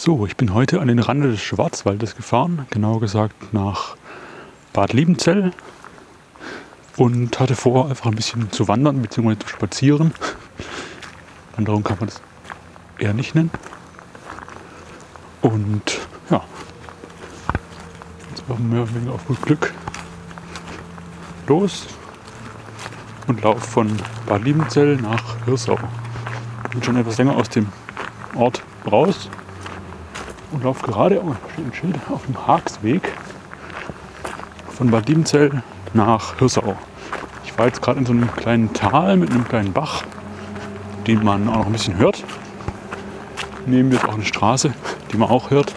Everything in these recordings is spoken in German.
So, ich bin heute an den Rand des Schwarzwaldes gefahren, genauer gesagt nach Bad Liebenzell und hatte vor, einfach ein bisschen zu wandern bzw. zu spazieren. Wanderung kann man das eher nicht nennen. Und ja, jetzt machen wir oder auf gut Glück los und laufe von Bad Liebenzell nach Hirsau. Bin schon etwas länger aus dem Ort raus und laufe gerade, ein Schild, auf dem Haagsweg von Bad Liebenzell nach Hirsau. Ich war jetzt gerade in so einem kleinen Tal mit einem kleinen Bach, den man auch noch ein bisschen hört. Neben mir ist auch eine Straße, die man auch hört.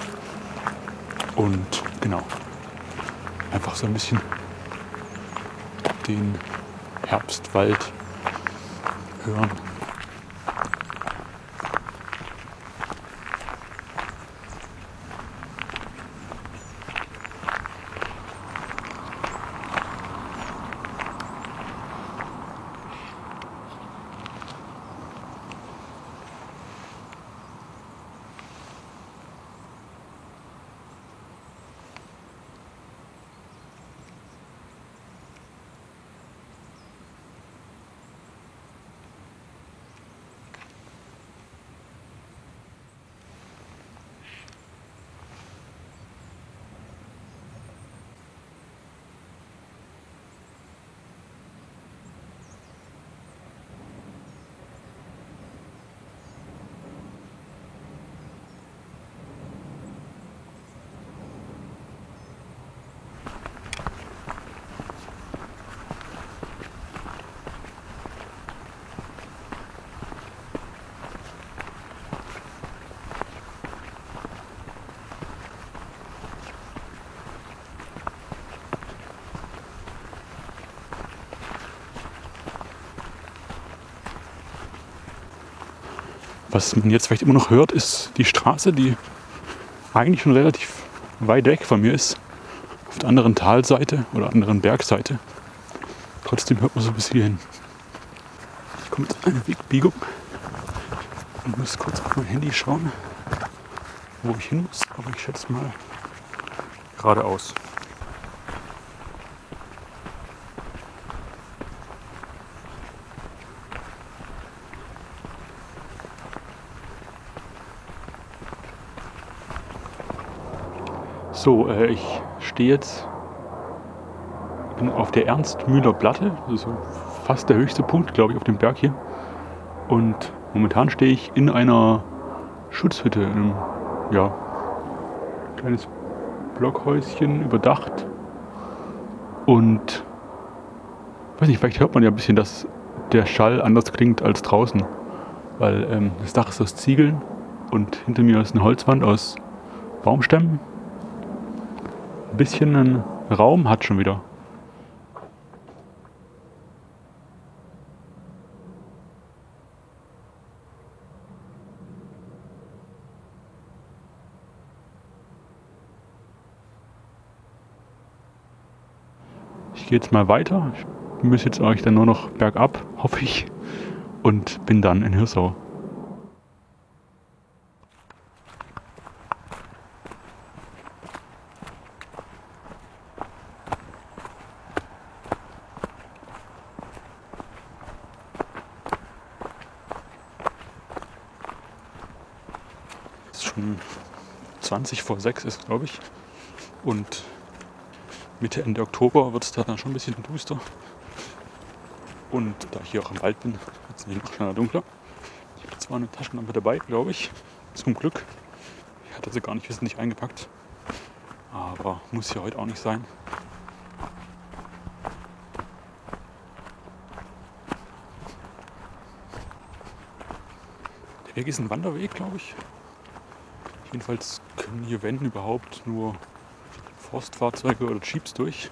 Und genau, einfach so ein bisschen den Herbstwald hören. Was man jetzt vielleicht immer noch hört, ist die Straße, die eigentlich schon relativ weit weg von mir ist. Auf der anderen Talseite oder anderen Bergseite. Trotzdem hört man so bis hierhin. Ich komme jetzt eine Wegbiegung und muss kurz auf mein Handy schauen, wo ich hin muss. Aber ich schätze mal geradeaus. So, äh, ich stehe jetzt bin auf der Ernst-Mühler Platte. Das ist fast der höchste Punkt, glaube ich, auf dem Berg hier. Und momentan stehe ich in einer Schutzhütte, in einem ja, kleines Blockhäuschen überdacht. Und weiß nicht, vielleicht hört man ja ein bisschen, dass der Schall anders klingt als draußen. Weil ähm, das Dach ist aus Ziegeln und hinter mir ist eine Holzwand aus Baumstämmen bisschen einen Raum hat schon wieder. Ich gehe jetzt mal weiter. Ich muss jetzt euch dann nur noch bergab, hoffe ich, und bin dann in Hirsau. Schon 20 vor 6 ist, glaube ich. Und Mitte, Ende Oktober wird es da dann schon ein bisschen duster. Und da ich hier auch im Wald bin, wird es nicht noch schneller dunkler. Ich habe zwar eine Taschenlampe dabei, glaube ich. Zum Glück. Ich hatte sie gar nicht wissentlich eingepackt. Aber muss ja heute auch nicht sein. Der Weg ist ein Wanderweg, glaube ich. Jedenfalls können hier, wenn überhaupt, nur Forstfahrzeuge oder Jeeps durch.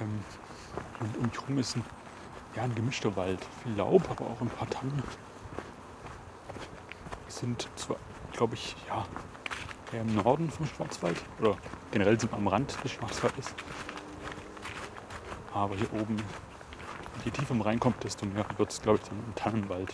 Ähm, und um mich herum ist ein, ja, ein gemischter Wald. Viel Laub, aber auch ein paar Tannen. Wir sind zwar, glaube ich, ja, eher im Norden vom Schwarzwald. Oder generell sind am Rand des Schwarzwaldes. Aber hier oben, je tiefer man reinkommt, desto mehr wird es, glaube ich, dann ein Tannenwald.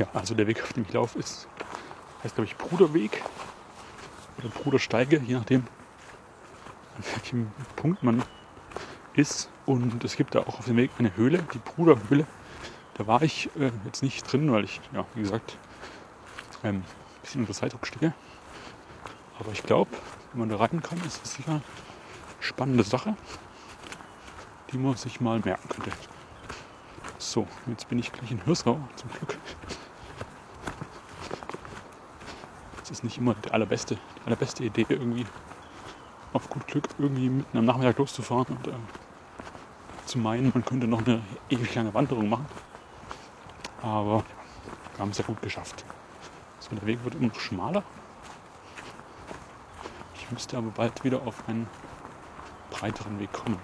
Ja, also der Weg, auf dem ich laufe, ist, heißt glaube ich Bruderweg oder Brudersteige, je nachdem, an welchem Punkt man ist. Und es gibt da auch auf dem Weg eine Höhle, die Bruderhöhle. Da war ich äh, jetzt nicht drin, weil ich, ja, wie gesagt, ähm, ein bisschen unter Zeitdruck stehe. Aber ich glaube, wenn man da rein kann, ist es sicher eine spannende Sache, die man sich mal merken könnte. So, jetzt bin ich gleich in Hirsau, zum Glück. Das ist nicht immer die allerbeste, die allerbeste Idee, irgendwie auf gut Glück irgendwie mitten am Nachmittag loszufahren und äh, zu meinen, man könnte noch eine ewig lange Wanderung machen. Aber wir haben es ja gut geschafft. So, der Weg wird immer noch schmaler. Ich müsste aber bald wieder auf einen breiteren Weg kommen.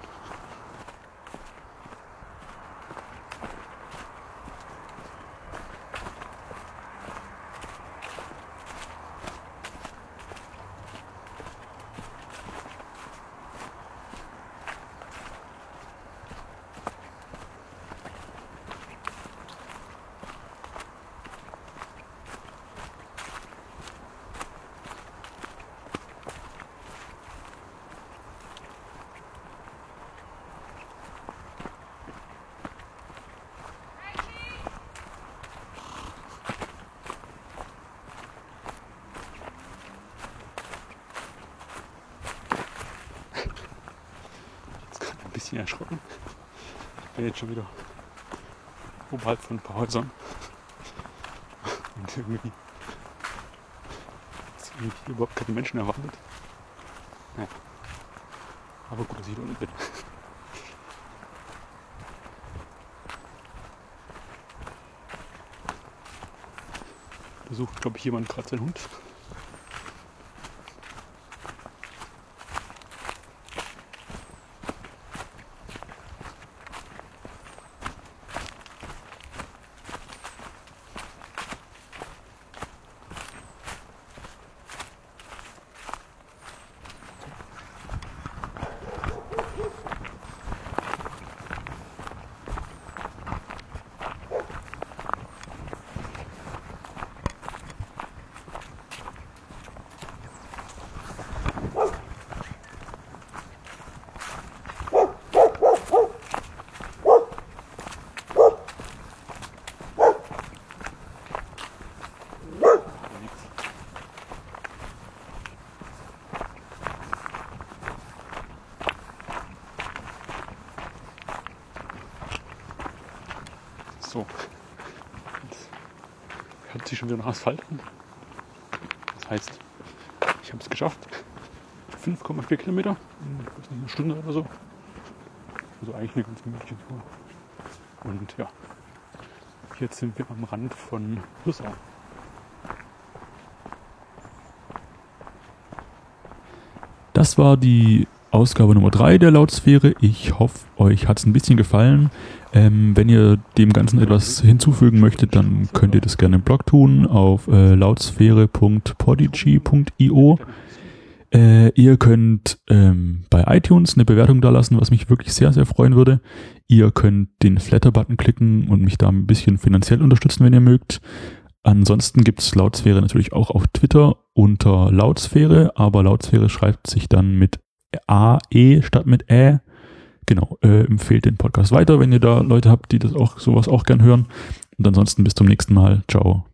Bisschen erschrocken. Ich bin jetzt schon wieder oberhalb von ein paar Häusern. Und irgendwie sind überhaupt keine Menschen erwartet. Naja. Aber gut, dass ich da unten bin. Da sucht, glaube ich, jemand gerade seinen Hund. So. Jetzt hört sich schon wieder nach Asphalt an. Das heißt, ich habe es geschafft. 5,4 Kilometer weiß nicht, einer Stunde oder so. Also eigentlich eine ganz gemütliche Tour. Und ja, jetzt sind wir am Rand von Hüssau. Das war die Ausgabe Nummer 3 der Lautsphäre. Ich hoffe, euch hat es ein bisschen gefallen. Ähm, wenn ihr dem Ganzen etwas hinzufügen möchtet, dann könnt ihr das gerne im Blog tun auf äh, lautsphäre.podigy.io. Äh, ihr könnt ähm, bei iTunes eine Bewertung da lassen, was mich wirklich sehr, sehr freuen würde. Ihr könnt den Flatter-Button klicken und mich da ein bisschen finanziell unterstützen, wenn ihr mögt. Ansonsten gibt es Lautsphäre natürlich auch auf Twitter unter Lautsphäre, aber Lautsphäre schreibt sich dann mit AE statt mit Ä. Genau, äh, empfehlt den Podcast weiter, wenn ihr da Leute habt, die das auch sowas auch gern hören. Und ansonsten bis zum nächsten Mal. Ciao.